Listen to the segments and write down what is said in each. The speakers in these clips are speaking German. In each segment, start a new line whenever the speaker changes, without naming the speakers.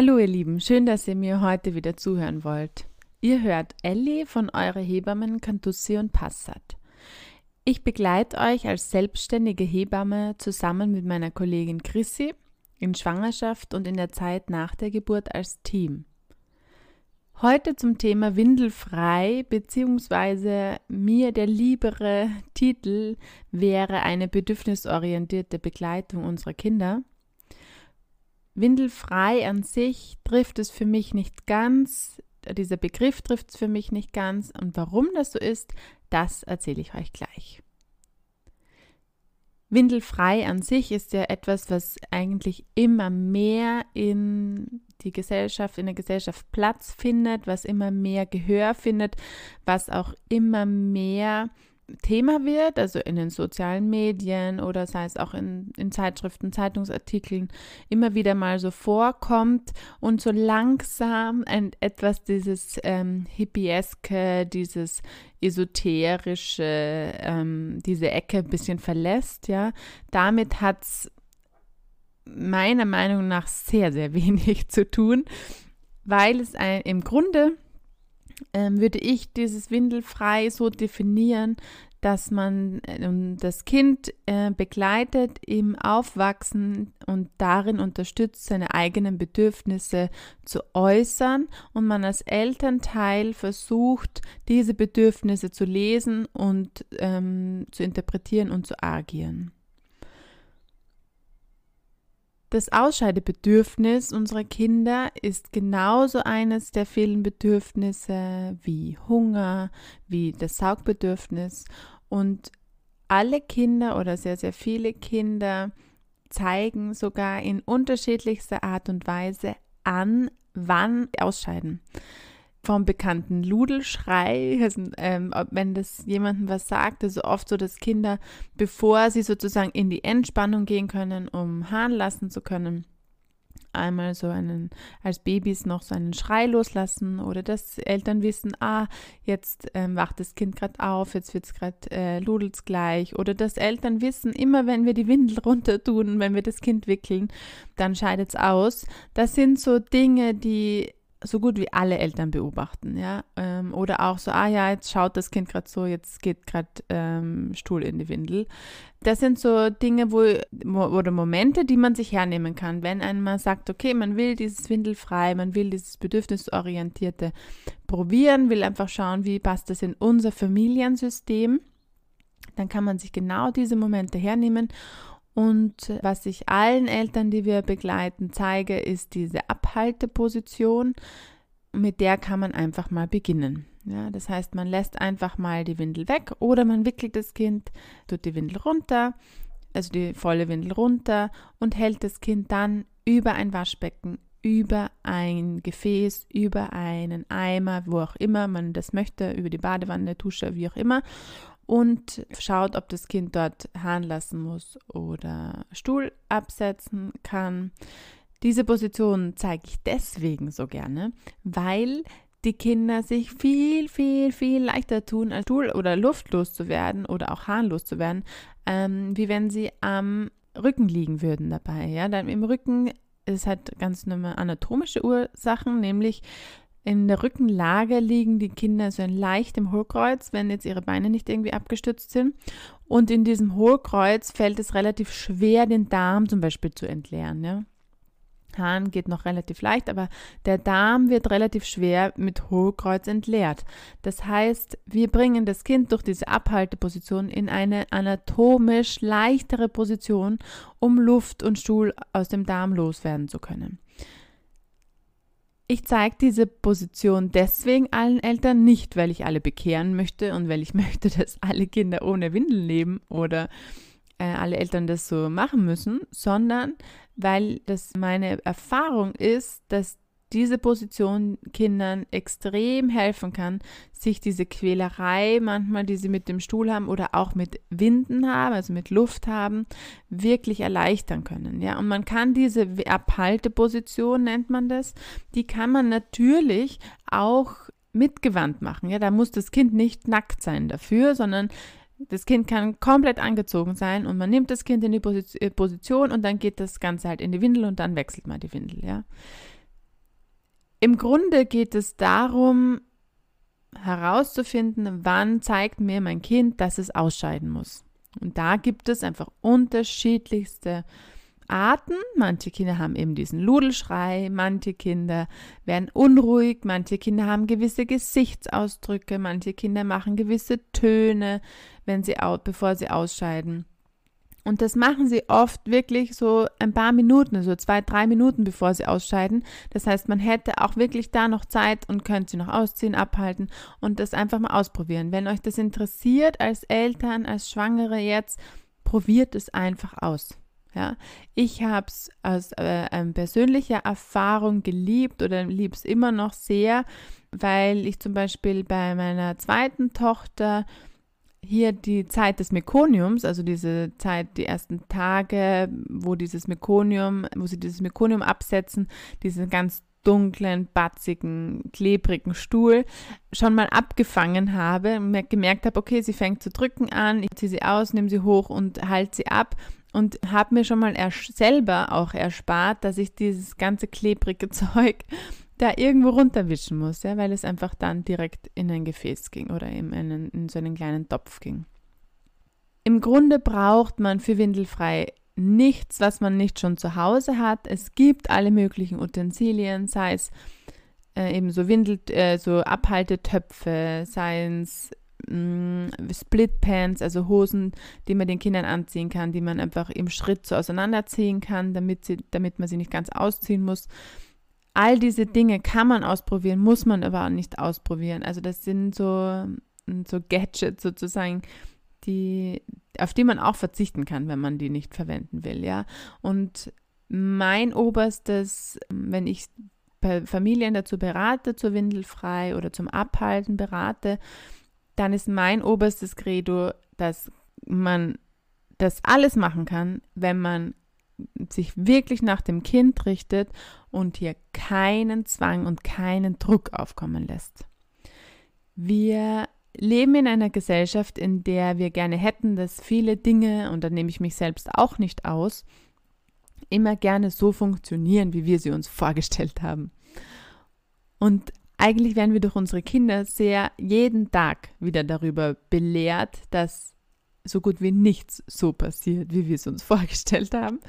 Hallo ihr Lieben, schön, dass ihr mir heute wieder zuhören wollt. Ihr hört Ellie von eurer Hebammen Cantussi und Passat. Ich begleite euch als selbstständige Hebamme zusammen mit meiner Kollegin Chrissy in Schwangerschaft und in der Zeit nach der Geburt als Team. Heute zum Thema Windelfrei beziehungsweise mir der liebere Titel wäre eine bedürfnisorientierte Begleitung unserer Kinder – Windelfrei an sich trifft es für mich nicht ganz. Dieser Begriff trifft es für mich nicht ganz. Und warum das so ist, das erzähle ich euch gleich. Windelfrei an sich ist ja etwas, was eigentlich immer mehr in die Gesellschaft, in der Gesellschaft Platz findet, was immer mehr Gehör findet, was auch immer mehr Thema wird, also in den sozialen Medien oder sei es auch in, in Zeitschriften, Zeitungsartikeln, immer wieder mal so vorkommt und so langsam ein, etwas dieses ähm, Hippieske, dieses esoterische, ähm, diese Ecke ein bisschen verlässt, ja. Damit hat es meiner Meinung nach sehr, sehr wenig zu tun, weil es ein, im Grunde ähm, würde ich dieses Windelfrei so definieren, dass man äh, das Kind äh, begleitet im Aufwachsen und darin unterstützt, seine eigenen Bedürfnisse zu äußern und man als Elternteil versucht, diese Bedürfnisse zu lesen und ähm, zu interpretieren und zu agieren. Das Ausscheidebedürfnis unserer Kinder ist genauso eines der vielen Bedürfnisse wie Hunger, wie das Saugbedürfnis. Und alle Kinder oder sehr, sehr viele Kinder zeigen sogar in unterschiedlichster Art und Weise an, wann ausscheiden vom bekannten Ludelschrei, also, ähm, wenn das jemandem was sagt, also oft so, dass Kinder, bevor sie sozusagen in die Entspannung gehen können, um Hahn lassen zu können, einmal so einen, als Babys noch so einen Schrei loslassen oder dass Eltern wissen, ah, jetzt ähm, wacht das Kind gerade auf, jetzt wird es gerade äh, ludels gleich oder dass Eltern wissen, immer wenn wir die Windel runter tun, wenn wir das Kind wickeln, dann scheidet es aus. Das sind so Dinge, die so gut wie alle Eltern beobachten, ja. Ähm, oder auch so, ah ja, jetzt schaut das Kind gerade so, jetzt geht gerade ähm, Stuhl in die Windel. Das sind so Dinge, wo, oder Momente, die man sich hernehmen kann, wenn einmal sagt, okay, man will dieses Windelfrei, man will dieses Bedürfnisorientierte probieren, will einfach schauen, wie passt das in unser Familiensystem. Dann kann man sich genau diese Momente hernehmen und was ich allen Eltern, die wir begleiten, zeige, ist diese Abhalteposition. Mit der kann man einfach mal beginnen. Ja, das heißt, man lässt einfach mal die Windel weg oder man wickelt das Kind, tut die Windel runter, also die volle Windel runter und hält das Kind dann über ein Waschbecken, über ein Gefäß, über einen Eimer, wo auch immer man das möchte, über die Badewanne, Dusche, wie auch immer und schaut, ob das Kind dort Hahn lassen muss oder Stuhl absetzen kann. Diese Position zeige ich deswegen so gerne, weil die Kinder sich viel, viel, viel leichter tun, als Stuhl oder luftlos zu werden oder auch harnlos zu werden, ähm, wie wenn sie am Rücken liegen würden dabei. Ja, dann im Rücken ist halt ganz normale anatomische Ursachen, nämlich in der Rückenlage liegen die Kinder so leicht im Hohlkreuz, wenn jetzt ihre Beine nicht irgendwie abgestützt sind. Und in diesem Hohlkreuz fällt es relativ schwer, den Darm zum Beispiel zu entleeren. Ja? Hahn geht noch relativ leicht, aber der Darm wird relativ schwer mit Hohlkreuz entleert. Das heißt, wir bringen das Kind durch diese Abhalteposition in eine anatomisch leichtere Position, um Luft und Stuhl aus dem Darm loswerden zu können. Ich zeige diese Position deswegen allen Eltern nicht, weil ich alle bekehren möchte und weil ich möchte, dass alle Kinder ohne Windeln leben oder äh, alle Eltern das so machen müssen, sondern weil das meine Erfahrung ist, dass diese Position Kindern extrem helfen kann, sich diese Quälerei manchmal, die sie mit dem Stuhl haben oder auch mit Winden haben, also mit Luft haben, wirklich erleichtern können. Ja, und man kann diese Abhalteposition, nennt man das, die kann man natürlich auch mitgewandt machen. Ja, da muss das Kind nicht nackt sein dafür, sondern das Kind kann komplett angezogen sein und man nimmt das Kind in die Position und dann geht das Ganze halt in die Windel und dann wechselt man die Windel, ja. Im Grunde geht es darum, herauszufinden, wann zeigt mir mein Kind, dass es ausscheiden muss. Und da gibt es einfach unterschiedlichste Arten. Manche Kinder haben eben diesen Ludelschrei, manche Kinder werden unruhig, manche Kinder haben gewisse Gesichtsausdrücke, manche Kinder machen gewisse Töne, wenn sie bevor sie ausscheiden. Und das machen sie oft wirklich so ein paar Minuten, so zwei, drei Minuten, bevor sie ausscheiden. Das heißt, man hätte auch wirklich da noch Zeit und könnte sie noch ausziehen, abhalten und das einfach mal ausprobieren. Wenn euch das interessiert als Eltern, als Schwangere jetzt, probiert es einfach aus. Ja, ich habe es aus äh, persönlicher Erfahrung geliebt oder liebe es immer noch sehr, weil ich zum Beispiel bei meiner zweiten Tochter hier die Zeit des Mekoniums, also diese Zeit, die ersten Tage, wo dieses Mekonium, wo sie dieses Mekonium absetzen, diesen ganz dunklen, batzigen, klebrigen Stuhl schon mal abgefangen habe gemerkt habe, okay, sie fängt zu drücken an, ich ziehe sie aus, nehme sie hoch und halte sie ab und habe mir schon mal selber auch erspart, dass ich dieses ganze klebrige Zeug da irgendwo runterwischen muss, ja, weil es einfach dann direkt in ein Gefäß ging oder in, einen, in so einen kleinen Topf ging. Im Grunde braucht man für Windelfrei nichts, was man nicht schon zu Hause hat. Es gibt alle möglichen Utensilien, sei es äh, eben so Windel, äh, so Abhaltetöpfe, sei es mm, Splitpants, also Hosen, die man den Kindern anziehen kann, die man einfach im Schritt so auseinanderziehen kann, damit, sie, damit man sie nicht ganz ausziehen muss. All diese Dinge kann man ausprobieren, muss man aber auch nicht ausprobieren. Also das sind so, so Gadgets sozusagen, die, auf die man auch verzichten kann, wenn man die nicht verwenden will, ja. Und mein oberstes, wenn ich Familien dazu berate, zur Windelfrei oder zum Abhalten berate, dann ist mein oberstes Credo, dass man das alles machen kann, wenn man sich wirklich nach dem Kind richtet und hier keinen Zwang und keinen Druck aufkommen lässt. Wir leben in einer Gesellschaft, in der wir gerne hätten, dass viele Dinge, und da nehme ich mich selbst auch nicht aus, immer gerne so funktionieren, wie wir sie uns vorgestellt haben. Und eigentlich werden wir durch unsere Kinder sehr jeden Tag wieder darüber belehrt, dass so gut wie nichts so passiert, wie wir es uns vorgestellt haben,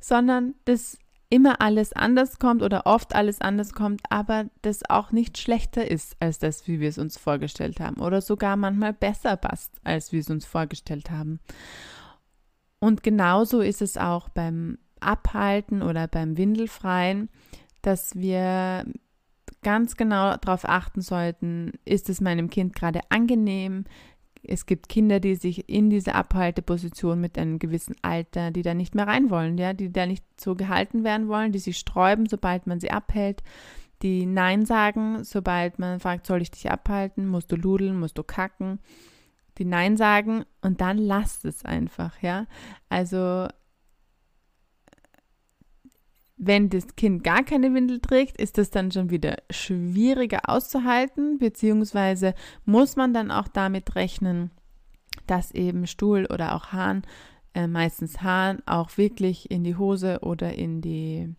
sondern dass immer alles anders kommt oder oft alles anders kommt, aber das auch nicht schlechter ist als das, wie wir es uns vorgestellt haben oder sogar manchmal besser passt, als wir es uns vorgestellt haben. Und genauso ist es auch beim Abhalten oder beim Windelfreien, dass wir ganz genau darauf achten sollten, ist es meinem Kind gerade angenehm, es gibt Kinder, die sich in diese Abhalteposition mit einem gewissen Alter, die da nicht mehr rein wollen, ja, die da nicht so gehalten werden wollen, die sich sträuben, sobald man sie abhält, die Nein sagen, sobald man fragt, soll ich dich abhalten, musst du ludeln, musst du kacken, die Nein sagen und dann lasst es einfach, ja. Also wenn das Kind gar keine Windel trägt, ist das dann schon wieder schwieriger auszuhalten, beziehungsweise muss man dann auch damit rechnen, dass eben Stuhl oder auch Hahn, äh, meistens Hahn, auch wirklich in die Hose oder in die,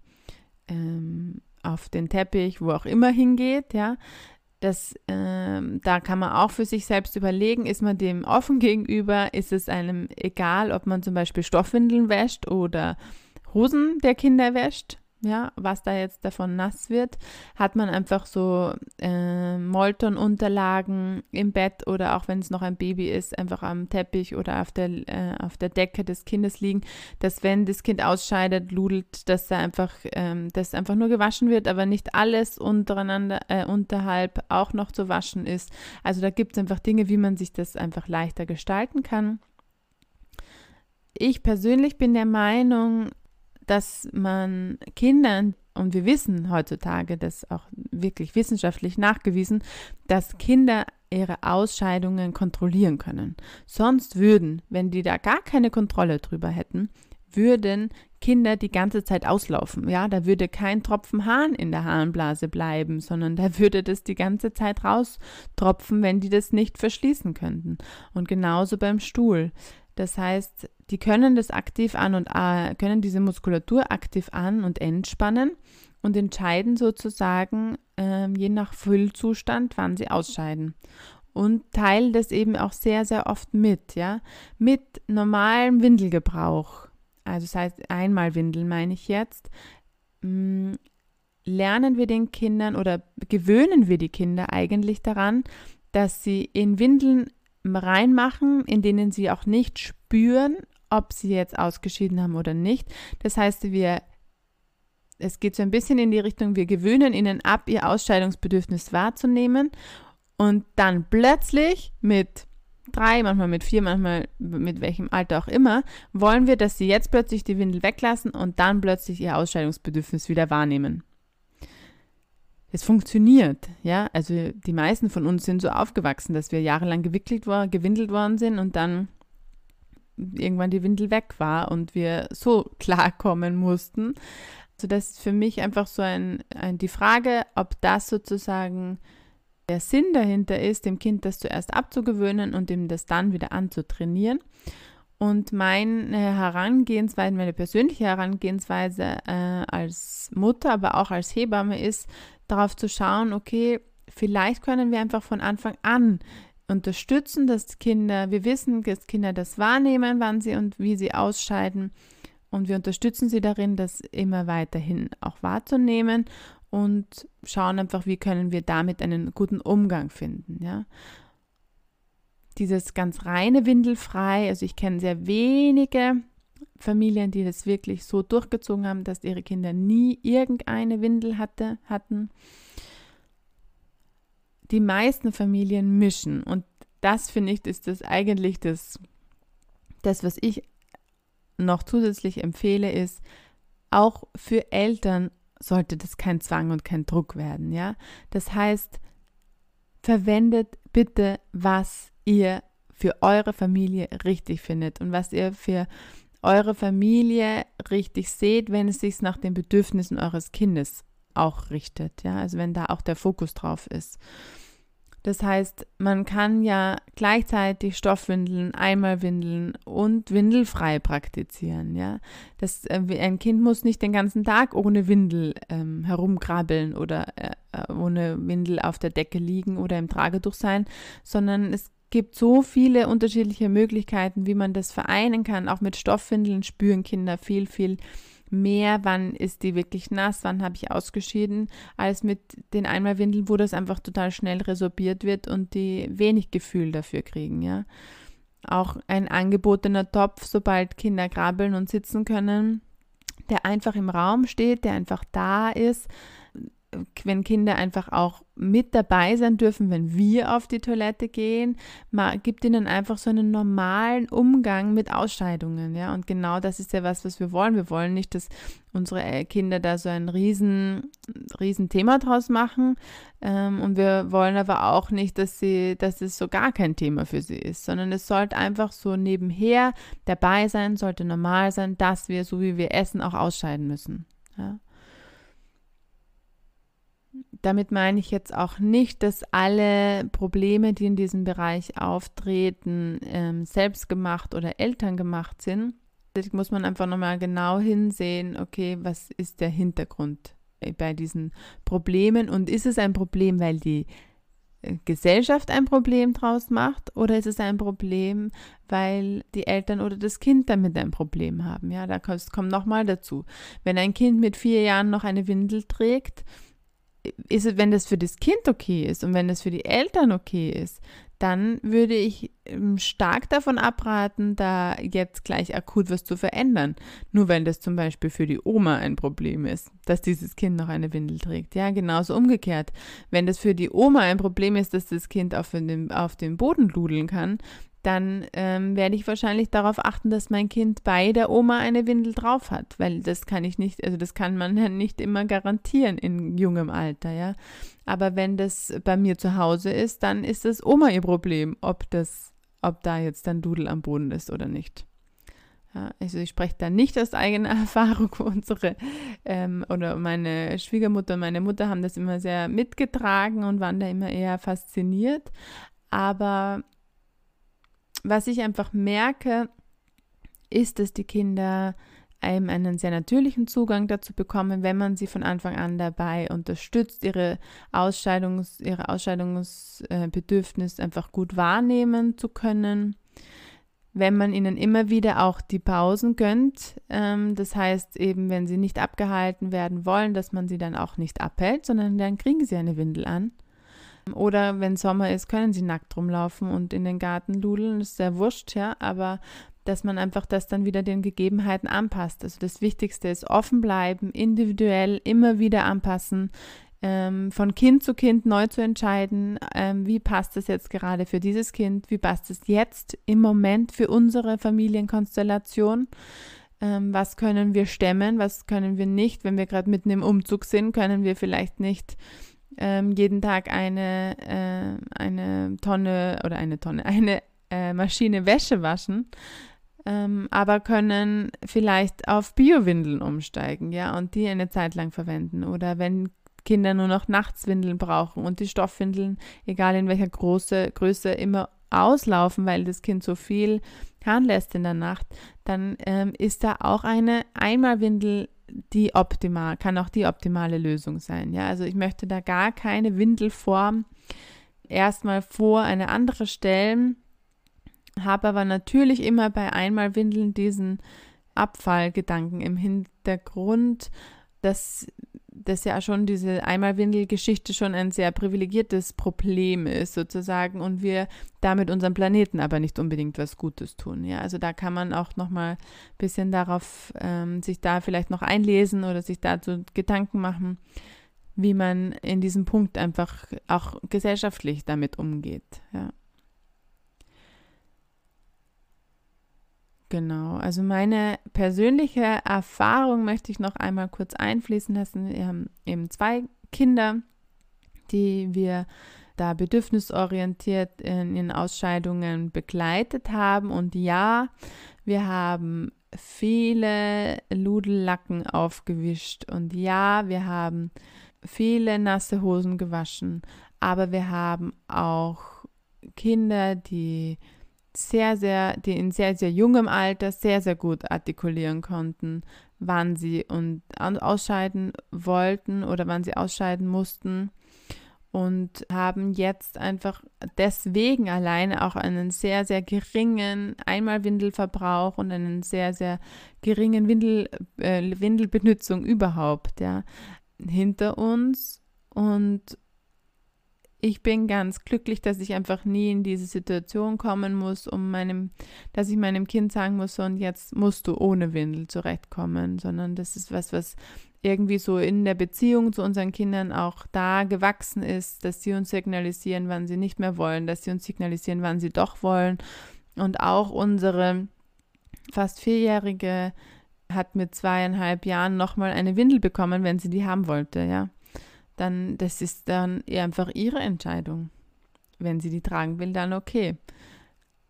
ähm, auf den Teppich, wo auch immer hingeht, ja. Das, ähm, da kann man auch für sich selbst überlegen, ist man dem offen gegenüber, ist es einem egal, ob man zum Beispiel Stoffwindeln wäscht oder Hosen der Kinder wäscht, ja, was da jetzt davon nass wird, hat man einfach so äh, Molton-Unterlagen im Bett oder auch wenn es noch ein Baby ist, einfach am Teppich oder auf der, äh, auf der Decke des Kindes liegen, dass wenn das Kind ausscheidet, ludelt, dass da einfach, ähm, dass einfach nur gewaschen wird, aber nicht alles untereinander, äh, unterhalb auch noch zu waschen ist. Also da gibt es einfach Dinge, wie man sich das einfach leichter gestalten kann. Ich persönlich bin der Meinung, dass man Kindern, und wir wissen heutzutage, das auch wirklich wissenschaftlich nachgewiesen, dass Kinder ihre Ausscheidungen kontrollieren können. Sonst würden, wenn die da gar keine Kontrolle drüber hätten, würden Kinder die ganze Zeit auslaufen. Ja, da würde kein Tropfen Hahn in der Harnblase bleiben, sondern da würde das die ganze Zeit raustropfen, wenn die das nicht verschließen könnten. Und genauso beim Stuhl. Das heißt, die können das aktiv an und äh, können diese Muskulatur aktiv an und entspannen und entscheiden sozusagen äh, je nach Füllzustand, wann sie ausscheiden. Und teilen das eben auch sehr, sehr oft mit, ja, mit normalem Windelgebrauch. Also das heißt, einmal Windeln meine ich jetzt. Mh, mm, lernen wir den Kindern oder gewöhnen wir die Kinder eigentlich daran, dass sie in Windeln reinmachen, in denen sie auch nicht spüren, ob sie jetzt ausgeschieden haben oder nicht. Das heißt, wir es geht so ein bisschen in die Richtung, wir gewöhnen ihnen ab, ihr Ausscheidungsbedürfnis wahrzunehmen und dann plötzlich mit drei, manchmal mit vier, manchmal mit welchem Alter auch immer, wollen wir, dass sie jetzt plötzlich die Windel weglassen und dann plötzlich ihr Ausscheidungsbedürfnis wieder wahrnehmen. Es funktioniert, ja. Also die meisten von uns sind so aufgewachsen, dass wir jahrelang gewickelt war, gewindelt worden sind und dann irgendwann die Windel weg war und wir so klarkommen mussten. Also das ist für mich einfach so ein, ein, die Frage, ob das sozusagen der Sinn dahinter ist, dem Kind das zuerst abzugewöhnen und ihm das dann wieder anzutrainieren. Und meine Herangehensweise, meine persönliche Herangehensweise äh, als Mutter, aber auch als Hebamme ist, darauf zu schauen, okay, vielleicht können wir einfach von Anfang an unterstützen, dass Kinder, wir wissen, dass Kinder das wahrnehmen, wann sie und wie sie ausscheiden. Und wir unterstützen sie darin, das immer weiterhin auch wahrzunehmen und schauen einfach, wie können wir damit einen guten Umgang finden, ja. Dieses ganz reine Windelfrei, also ich kenne sehr wenige Familien, die das wirklich so durchgezogen haben, dass ihre Kinder nie irgendeine Windel hatte, hatten. Die meisten Familien mischen und das finde ich ist das eigentlich das, das, was ich noch zusätzlich empfehle, ist, auch für Eltern sollte das kein Zwang und kein Druck werden, ja. Das heißt, verwendet bitte, was ihr für eure Familie richtig findet und was ihr für eure Familie richtig seht, wenn es sich nach den Bedürfnissen eures Kindes auch richtet. Ja, also wenn da auch der Fokus drauf ist. Das heißt, man kann ja gleichzeitig Stoffwindeln, Einmalwindeln und windelfrei praktizieren. Ja, das, äh, ein Kind muss nicht den ganzen Tag ohne Windel ähm, herumkrabbeln oder äh, äh ohne Windel auf der Decke liegen oder im Tragetuch sein, sondern es gibt so viele unterschiedliche Möglichkeiten, wie man das vereinen kann. Auch mit Stoffwindeln spüren Kinder viel, viel mehr, wann ist die wirklich nass, wann habe ich ausgeschieden, als mit den Einmalwindeln, wo das einfach total schnell resorbiert wird und die wenig Gefühl dafür kriegen, ja. Auch ein angebotener Topf, sobald Kinder krabbeln und sitzen können, der einfach im Raum steht, der einfach da ist, wenn Kinder einfach auch mit dabei sein dürfen, wenn wir auf die Toilette gehen, man gibt ihnen einfach so einen normalen Umgang mit Ausscheidungen, ja. Und genau das ist ja was, was wir wollen. Wir wollen nicht, dass unsere äh, Kinder da so ein riesen, riesen Thema draus machen. Ähm, und wir wollen aber auch nicht, dass sie, dass es so gar kein Thema für sie ist, sondern es sollte einfach so nebenher dabei sein, sollte normal sein, dass wir, so wie wir essen, auch ausscheiden müssen. Ja. Damit meine ich jetzt auch nicht, dass alle Probleme, die in diesem Bereich auftreten, ähm, selbstgemacht oder elterngemacht sind. Da muss man einfach nochmal genau hinsehen, okay, was ist der Hintergrund bei diesen Problemen und ist es ein Problem, weil die äh, Gesellschaft ein Problem draus macht oder ist es ein Problem, weil die Eltern oder das Kind damit ein Problem haben? Ja, da kommt nochmal dazu. Wenn ein Kind mit vier Jahren noch eine Windel trägt, ist es, wenn das für das Kind okay ist und wenn das für die Eltern okay ist, dann würde ich ähm, stark davon abraten, da jetzt gleich akut was zu verändern. Nur wenn das zum Beispiel für die Oma ein Problem ist, dass dieses Kind noch eine Windel trägt. Ja, genauso umgekehrt. Wenn das für die Oma ein Problem ist, dass das Kind auf dem, auf dem Boden ludeln kann, dann ähm, werde ich wahrscheinlich darauf achten, dass mein Kind bei der Oma eine Windel drauf hat, weil das kann ich nicht, also das kann man ja nicht immer garantieren in jungem Alter, ja. Aber wenn das bei mir zu Hause ist, dann ist das Oma ihr Problem, ob das, ob da jetzt dann Dudel am Boden ist oder nicht. Ja, also ich spreche da nicht aus eigener Erfahrung. Unsere ähm, oder meine Schwiegermutter und meine Mutter haben das immer sehr mitgetragen und waren da immer eher fasziniert. Aber was ich einfach merke, ist, dass die Kinder eben einen sehr natürlichen Zugang dazu bekommen, wenn man sie von Anfang an dabei unterstützt, ihre Ausscheidungs, ihre Ausscheidungsbedürfnis einfach gut wahrnehmen zu können. Wenn man ihnen immer wieder auch die Pausen gönnt, ähm, das heißt eben, wenn sie nicht abgehalten werden wollen, dass man sie dann auch nicht abhält, sondern dann kriegen sie eine Windel an. Oder wenn Sommer ist, können sie nackt rumlaufen und in den Garten ludeln. Das ist sehr wurscht, ja, aber dass man einfach das dann wieder den Gegebenheiten anpasst. Also das Wichtigste ist offen bleiben, individuell immer wieder anpassen, ähm, von Kind zu Kind neu zu entscheiden, ähm, wie passt es jetzt gerade für dieses Kind, wie passt es jetzt im Moment für unsere Familienkonstellation. Ähm, was können wir stemmen, was können wir nicht, wenn wir gerade mitten im Umzug sind, können wir vielleicht nicht ähm, jeden Tag eine, äh, eine Tonne oder eine Tonne, eine äh, Maschine Wäsche waschen, ähm, aber können vielleicht auf Biowindeln umsteigen, ja, und die eine Zeit lang verwenden. Oder wenn Kinder nur noch Nachtswindeln brauchen und die Stoffwindeln, egal in welcher Große, Größe, immer auslaufen, weil das Kind so viel lässt in der Nacht, dann ähm, ist da auch eine Einmalwindel die optimal, kann auch die optimale Lösung sein. Ja, also ich möchte da gar keine Windelform erstmal vor eine andere stellen, habe aber natürlich immer bei Einmalwindeln diesen Abfallgedanken im Hintergrund, dass das ja schon diese Einmalwindel-Geschichte schon ein sehr privilegiertes Problem ist sozusagen und wir damit unserem Planeten aber nicht unbedingt was Gutes tun. Ja, also da kann man auch noch mal ein bisschen darauf ähm, sich da vielleicht noch einlesen oder sich dazu Gedanken machen, wie man in diesem Punkt einfach auch gesellschaftlich damit umgeht. Ja. Genau, also meine persönliche Erfahrung möchte ich noch einmal kurz einfließen lassen. Wir haben eben zwei Kinder, die wir da bedürfnisorientiert in ihren Ausscheidungen begleitet haben. Und ja, wir haben viele Ludellacken aufgewischt und ja, wir haben viele nasse Hosen gewaschen, aber wir haben auch Kinder, die sehr, sehr, die in sehr, sehr jungem Alter sehr, sehr gut artikulieren konnten, wann sie und ausscheiden wollten oder wann sie ausscheiden mussten und haben jetzt einfach deswegen alleine auch einen sehr, sehr geringen Einmalwindelverbrauch und einen sehr, sehr geringen Windel, äh, Windelbenutzung überhaupt, ja, hinter uns. Und ich bin ganz glücklich, dass ich einfach nie in diese Situation kommen muss, um meinem, dass ich meinem Kind sagen muss, so und jetzt musst du ohne Windel zurechtkommen, sondern das ist was, was irgendwie so in der Beziehung zu unseren Kindern auch da gewachsen ist, dass sie uns signalisieren, wann sie nicht mehr wollen, dass sie uns signalisieren, wann sie doch wollen. Und auch unsere fast vierjährige hat mit zweieinhalb Jahren nochmal eine Windel bekommen, wenn sie die haben wollte, ja dann das ist dann einfach ihre Entscheidung. Wenn sie die tragen will, dann okay.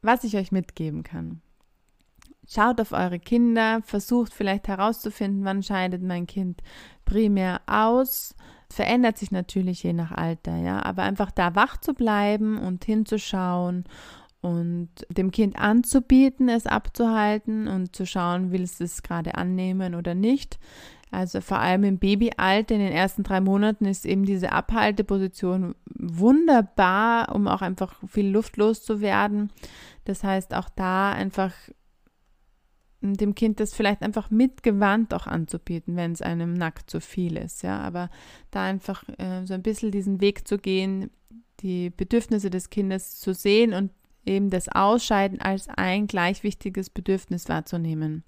Was ich euch mitgeben kann. Schaut auf eure Kinder, versucht vielleicht herauszufinden, wann scheidet mein Kind primär aus. Verändert sich natürlich je nach Alter, ja, aber einfach da wach zu bleiben und hinzuschauen und dem Kind anzubieten, es abzuhalten und zu schauen, will es es gerade annehmen oder nicht. Also vor allem im Babyalter, in den ersten drei Monaten ist eben diese Abhalteposition wunderbar, um auch einfach viel Luft loszuwerden. Das heißt, auch da einfach dem Kind das vielleicht einfach mit Gewand auch anzubieten, wenn es einem nackt zu viel ist, ja. Aber da einfach äh, so ein bisschen diesen Weg zu gehen, die Bedürfnisse des Kindes zu sehen und eben das Ausscheiden als ein gleich wichtiges Bedürfnis wahrzunehmen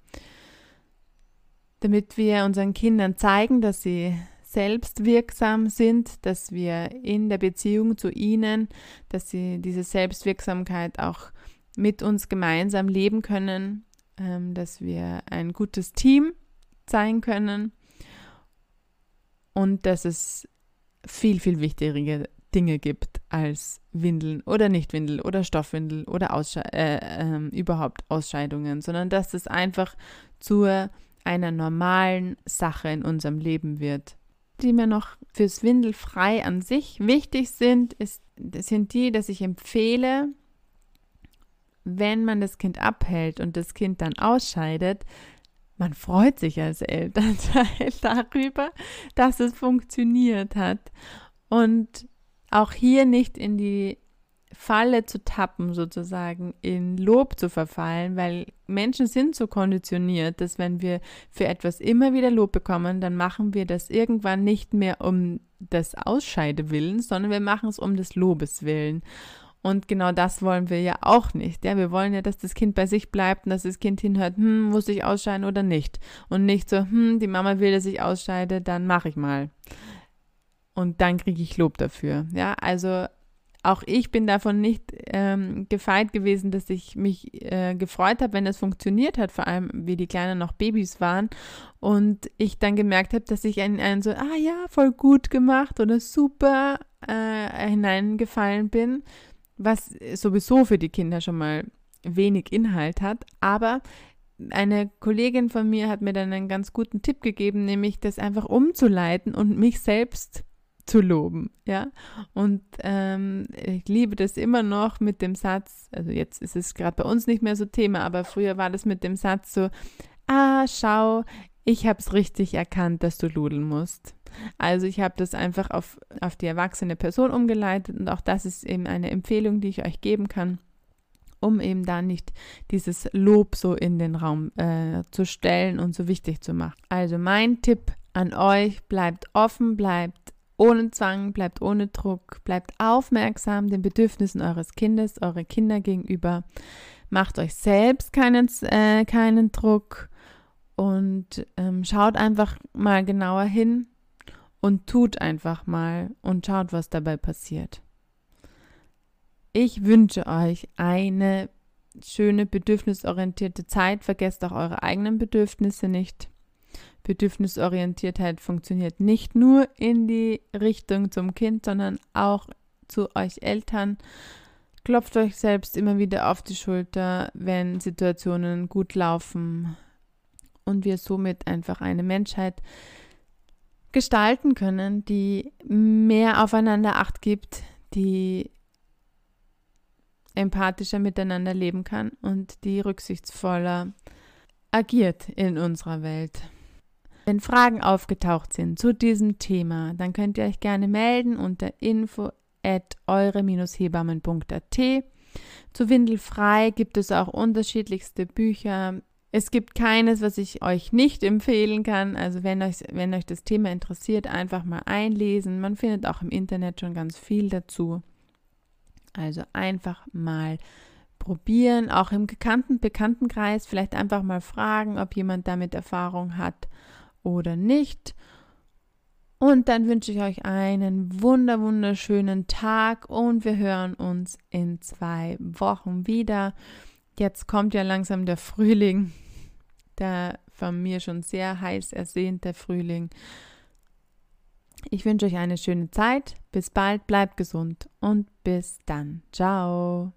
damit wir unseren Kindern zeigen, dass sie selbstwirksam sind, dass wir in der Beziehung zu ihnen, dass sie diese Selbstwirksamkeit auch mit uns gemeinsam leben können, ähm, dass wir ein gutes Team sein können und dass es viel, viel wichtigere Dinge gibt als Windeln oder Nichtwindel oder Stoffwindel oder Aussche äh, äh, überhaupt Ausscheidungen, sondern dass es einfach zur einer normalen Sache in unserem Leben wird. Die mir noch fürs Windelfrei an sich wichtig sind, ist, sind die, dass ich empfehle, wenn man das Kind abhält und das Kind dann ausscheidet, man freut sich als Elternteil darüber, dass es funktioniert hat. Und auch hier nicht in die Falle zu tappen, sozusagen, in Lob zu verfallen, weil Menschen sind so konditioniert, dass wenn wir für etwas immer wieder Lob bekommen, dann machen wir das irgendwann nicht mehr um des Ausscheidewillens, sondern wir machen es um des Lobes willen. Und genau das wollen wir ja auch nicht. Ja, wir wollen ja, dass das Kind bei sich bleibt und dass das Kind hinhört, hm, muss ich ausscheiden oder nicht. Und nicht so, hm, die Mama will, dass ich ausscheide, dann mache ich mal. Und dann kriege ich Lob dafür. Ja, also auch ich bin davon nicht ähm, gefeit gewesen, dass ich mich äh, gefreut habe, wenn es funktioniert hat, vor allem wie die Kleinen noch Babys waren. Und ich dann gemerkt habe, dass ich in einen so, ah ja, voll gut gemacht oder super äh, hineingefallen bin, was sowieso für die Kinder schon mal wenig Inhalt hat, aber eine Kollegin von mir hat mir dann einen ganz guten Tipp gegeben, nämlich das einfach umzuleiten und mich selbst zu loben, ja. Und ähm, ich liebe das immer noch mit dem Satz, also jetzt ist es gerade bei uns nicht mehr so Thema, aber früher war das mit dem Satz so, ah, schau, ich habe es richtig erkannt, dass du ludeln musst. Also ich habe das einfach auf, auf die erwachsene Person umgeleitet und auch das ist eben eine Empfehlung, die ich euch geben kann, um eben da nicht dieses Lob so in den Raum äh, zu stellen und so wichtig zu machen. Also mein Tipp an euch, bleibt offen, bleibt ohne Zwang, bleibt ohne Druck, bleibt aufmerksam den Bedürfnissen eures Kindes, eure Kinder gegenüber. Macht euch selbst keinen, äh, keinen Druck und ähm, schaut einfach mal genauer hin, und tut einfach mal und schaut, was dabei passiert. Ich wünsche euch eine schöne bedürfnisorientierte Zeit. Vergesst auch eure eigenen Bedürfnisse nicht. Bedürfnisorientiertheit funktioniert nicht nur in die Richtung zum Kind, sondern auch zu euch Eltern. Klopft euch selbst immer wieder auf die Schulter, wenn Situationen gut laufen und wir somit einfach eine Menschheit gestalten können, die mehr aufeinander Acht gibt, die empathischer miteinander leben kann und die rücksichtsvoller agiert in unserer Welt. Wenn Fragen aufgetaucht sind zu diesem Thema, dann könnt ihr euch gerne melden unter info at eure-hebammen.at. Zu Windelfrei gibt es auch unterschiedlichste Bücher, es gibt keines, was ich euch nicht empfehlen kann. Also wenn euch, wenn euch das Thema interessiert, einfach mal einlesen. Man findet auch im Internet schon ganz viel dazu. Also einfach mal probieren, auch im gekannten Bekanntenkreis vielleicht einfach mal fragen, ob jemand damit Erfahrung hat oder nicht. Und dann wünsche ich euch einen wunder wunderschönen Tag und wir hören uns in zwei Wochen wieder. Jetzt kommt ja langsam der Frühling, der von mir schon sehr heiß ersehnte Frühling. Ich wünsche euch eine schöne Zeit. Bis bald, bleibt gesund und bis dann. Ciao.